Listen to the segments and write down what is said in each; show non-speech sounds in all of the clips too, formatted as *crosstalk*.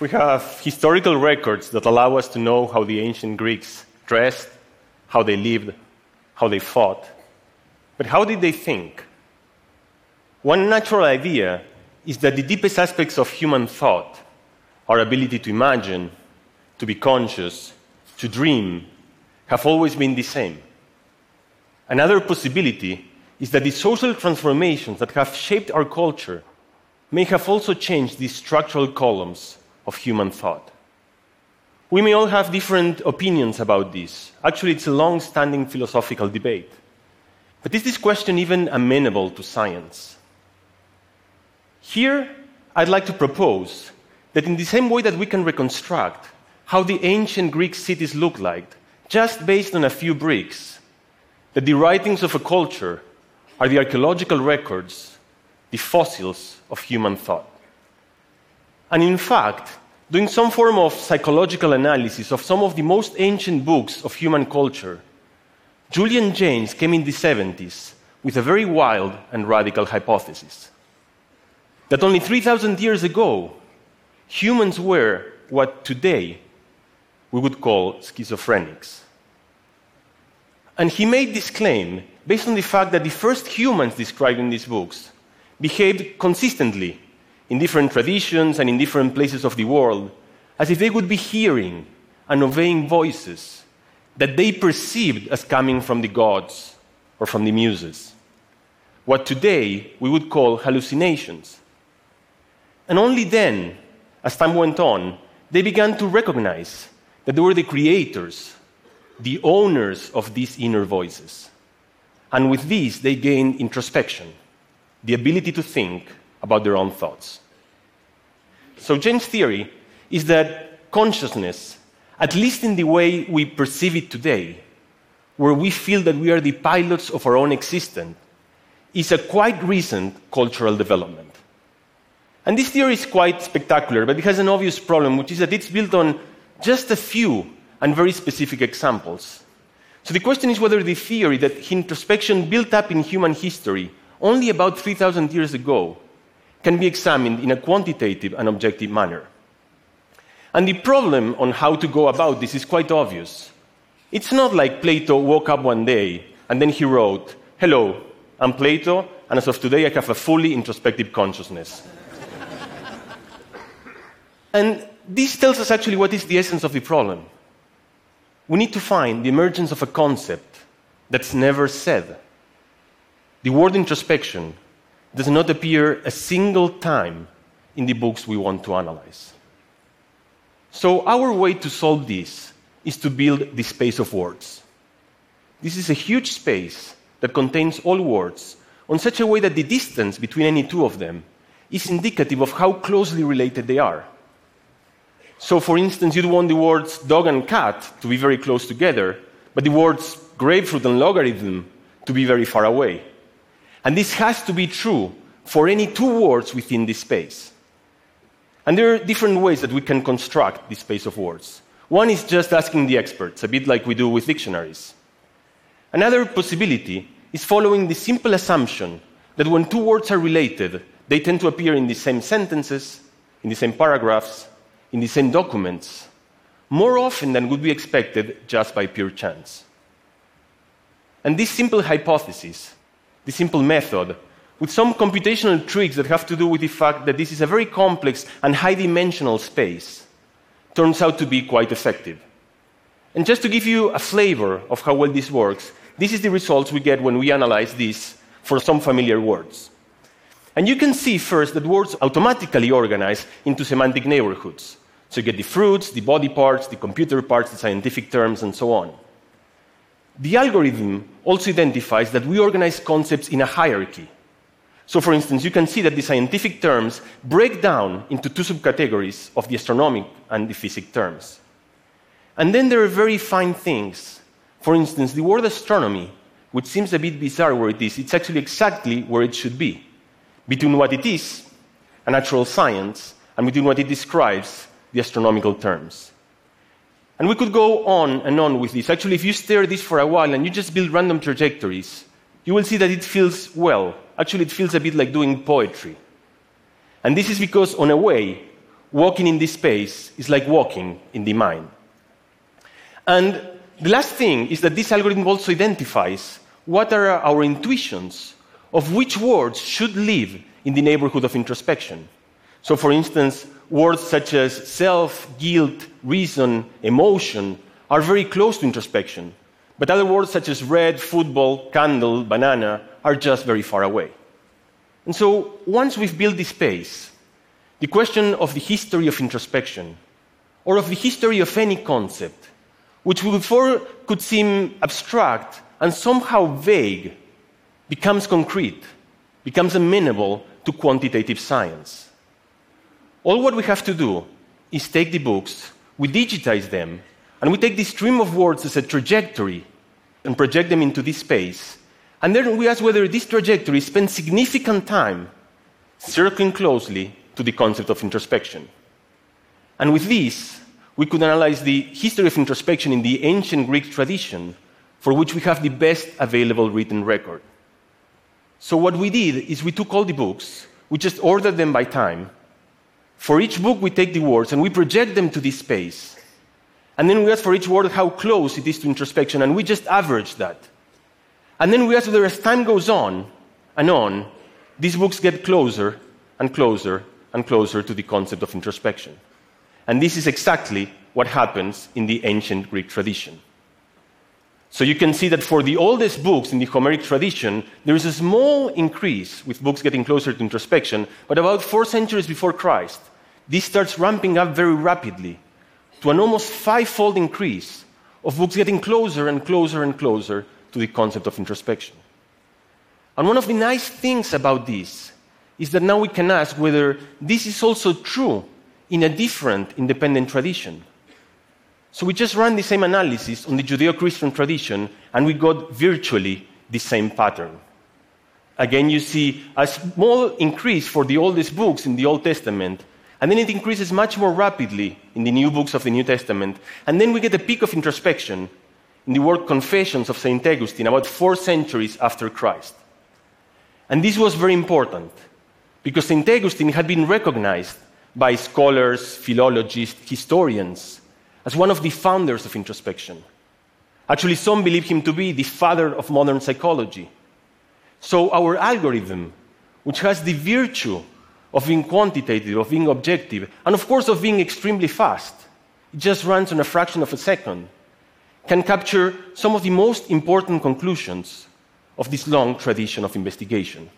We have historical records that allow us to know how the ancient Greeks dressed, how they lived, how they fought. But how did they think? One natural idea is that the deepest aspects of human thought, our ability to imagine, to be conscious, to dream, have always been the same. Another possibility is that the social transformations that have shaped our culture may have also changed these structural columns of human thought. We may all have different opinions about this. Actually, it's a long standing philosophical debate. But is this question even amenable to science? Here, I'd like to propose that in the same way that we can reconstruct how the ancient Greek cities looked like, just based on a few bricks, that the writings of a culture are the archaeological records, the fossils of human thought. And in fact, doing some form of psychological analysis of some of the most ancient books of human culture, Julian Jaynes came in the 70s with a very wild and radical hypothesis that only 3,000 years ago, humans were what today we would call schizophrenics. And he made this claim based on the fact that the first humans described in these books behaved consistently in different traditions and in different places of the world as if they would be hearing and obeying voices that they perceived as coming from the gods or from the muses. What today we would call hallucinations. And only then, as time went on, they began to recognize that they were the creators, the owners of these inner voices. And with these, they gained introspection, the ability to think about their own thoughts. So, Jaynes' theory is that consciousness, at least in the way we perceive it today, where we feel that we are the pilots of our own existence, is a quite recent cultural development. And this theory is quite spectacular, but it has an obvious problem, which is that it's built on just a few and very specific examples. So the question is whether the theory that introspection built up in human history only about 3,000 years ago can be examined in a quantitative and objective manner. And the problem on how to go about this is quite obvious. It's not like Plato woke up one day and then he wrote, Hello, I'm Plato, and as of today I have a fully introspective consciousness. *laughs* and this tells us actually what is the essence of the problem we need to find the emergence of a concept that's never said. The word introspection does not appear a single time in the books we want to analyze. So, our way to solve this is to build the space of words. This is a huge space that contains all words on such a way that the distance between any two of them is indicative of how closely related they are. So, for instance, you'd want the words dog and cat to be very close together, but the words grapefruit and logarithm to be very far away. And this has to be true for any two words within this space. And there are different ways that we can construct this space of words. One is just asking the experts, a bit like we do with dictionaries. Another possibility is following the simple assumption that when two words are related, they tend to appear in the same sentences, in the same paragraphs, in the same documents more often than would be expected just by pure chance. And this simple hypothesis, this simple method, with some computational tricks that have to do with the fact that this is a very complex and high dimensional space, turns out to be quite effective. And just to give you a flavor of how well this works, this is the results we get when we analyze this for some familiar words. And you can see first that words automatically organize into semantic neighborhoods. So you get the fruits, the body parts, the computer parts, the scientific terms, and so on. The algorithm also identifies that we organize concepts in a hierarchy. So, for instance, you can see that the scientific terms break down into two subcategories of the astronomic and the physics terms. And then there are very fine things. For instance, the word astronomy, which seems a bit bizarre where it is, it's actually exactly where it should be between what it is, a natural science, and between what it describes, the astronomical terms. And we could go on and on with this. Actually, if you stare at this for a while and you just build random trajectories, you will see that it feels well. Actually, it feels a bit like doing poetry. And this is because, on a way, walking in this space is like walking in the mind. And the last thing is that this algorithm also identifies what are our intuitions of which words should live in the neighborhood of introspection. So, for instance, words such as self, guilt, reason, emotion are very close to introspection, but other words such as red, football, candle, banana are just very far away. And so, once we've built this space, the question of the history of introspection, or of the history of any concept, which before could seem abstract and somehow vague, becomes concrete, becomes amenable to quantitative science. All what we have to do is take the books, we digitize them, and we take this stream of words as a trajectory and project them into this space. And then we ask whether this trajectory spends significant time circling closely to the concept of introspection. And with this, we could analyze the history of introspection in the ancient Greek tradition, for which we have the best available written record. So, what we did is we took all the books, we just ordered them by time. For each book, we take the words and we project them to this space. And then we ask for each word how close it is to introspection, and we just average that. And then we ask whether as time goes on and on, these books get closer and closer and closer to the concept of introspection. And this is exactly what happens in the ancient Greek tradition. So you can see that for the oldest books in the Homeric tradition, there is a small increase with books getting closer to introspection, but about four centuries before Christ, this starts ramping up very rapidly to an almost five-fold increase of books getting closer and closer and closer to the concept of introspection. And one of the nice things about this is that now we can ask whether this is also true in a different independent tradition. So we just ran the same analysis on the Judeo Christian tradition, and we got virtually the same pattern. Again, you see a small increase for the oldest books in the Old Testament, and then it increases much more rapidly in the new books of the New Testament. And then we get a peak of introspection in the work Confessions of St. Augustine, about four centuries after Christ. And this was very important because St. Augustine had been recognized by scholars, philologists, historians as one of the founders of introspection. Actually, some believe him to be the father of modern psychology. So, our algorithm, which has the virtue of being quantitative, of being objective, and of course of being extremely fast, it just runs on a fraction of a second, can capture some of the most important conclusions of this long tradition of investigation.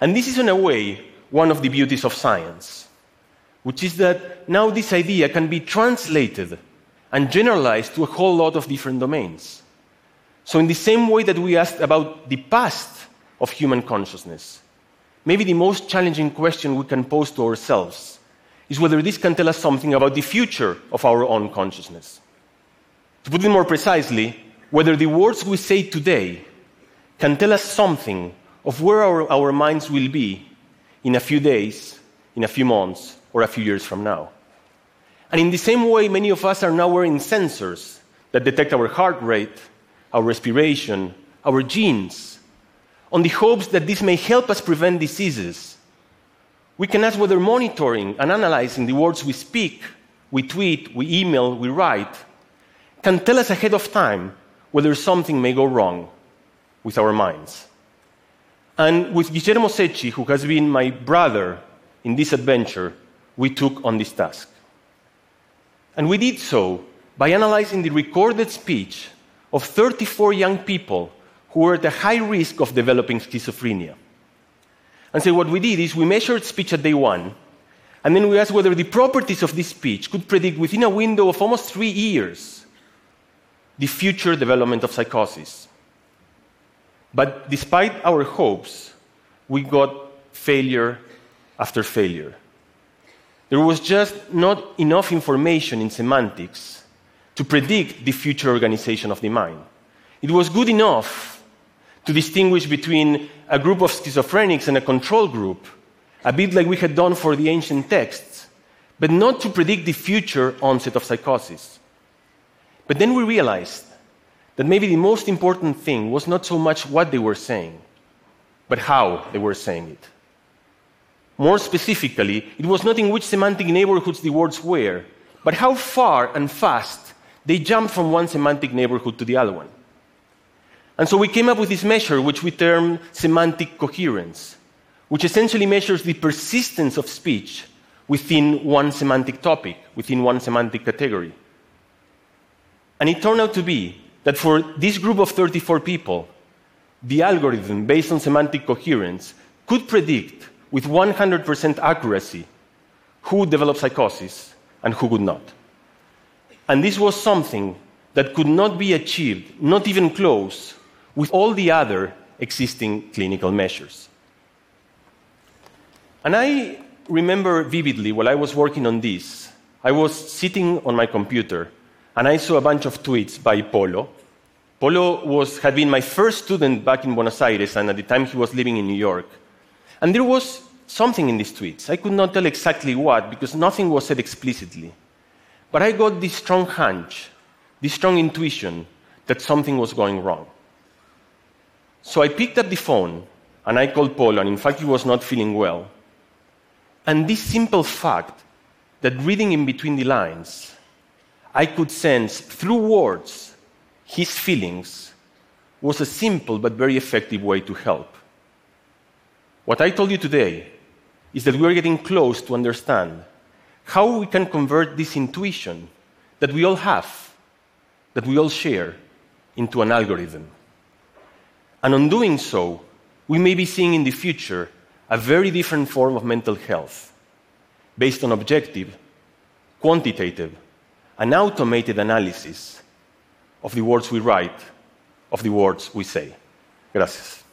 And this is, in a way, one of the beauties of science, which is that now this idea can be translated and generalized to a whole lot of different domains. So, in the same way that we asked about the past of human consciousness, maybe the most challenging question we can pose to ourselves is whether this can tell us something about the future of our own consciousness. To put it more precisely, whether the words we say today can tell us something of where our, our minds will be in a few days, in a few months, or a few years from now. And in the same way, many of us are now wearing sensors that detect our heart rate, our respiration, our genes, on the hopes that this may help us prevent diseases. We can ask whether monitoring and analyzing the words we speak, we tweet, we email, we write, can tell us ahead of time whether something may go wrong with our minds. And with Guillermo Cecchi, who has been my brother in this adventure, we took on this task. And we did so by analyzing the recorded speech of 34 young people who were at a high risk of developing schizophrenia. And so what we did is we measured speech at day one, and then we asked whether the properties of this speech could predict within a window of almost three years the future development of psychosis. But despite our hopes, we got failure after failure. There was just not enough information in semantics to predict the future organization of the mind. It was good enough to distinguish between a group of schizophrenics and a control group, a bit like we had done for the ancient texts, but not to predict the future onset of psychosis. But then we realized that maybe the most important thing was not so much what they were saying, but how they were saying it. More specifically, it was not in which semantic neighborhoods the words were, but how far and fast they jumped from one semantic neighborhood to the other one. And so we came up with this measure, which we term semantic coherence, which essentially measures the persistence of speech within one semantic topic, within one semantic category. And it turned out to be that for this group of 34 people, the algorithm based on semantic coherence could predict with 100% accuracy who would develop psychosis and who would not. And this was something that could not be achieved, not even close, with all the other existing clinical measures. And I remember vividly while I was working on this, I was sitting on my computer and I saw a bunch of tweets by Polo. Polo was, had been my first student back in Buenos Aires, and at the time he was living in New York. And there was something in these tweets. I could not tell exactly what because nothing was said explicitly. But I got this strong hunch, this strong intuition that something was going wrong. So I picked up the phone and I called Polo, and in fact, he was not feeling well. And this simple fact that reading in between the lines, I could sense through words his feelings was a simple but very effective way to help. What I told you today is that we are getting close to understand how we can convert this intuition that we all have, that we all share, into an algorithm. And on doing so, we may be seeing in the future a very different form of mental health based on objective, quantitative, and automated analysis of the words we write, of the words we say. Gracias.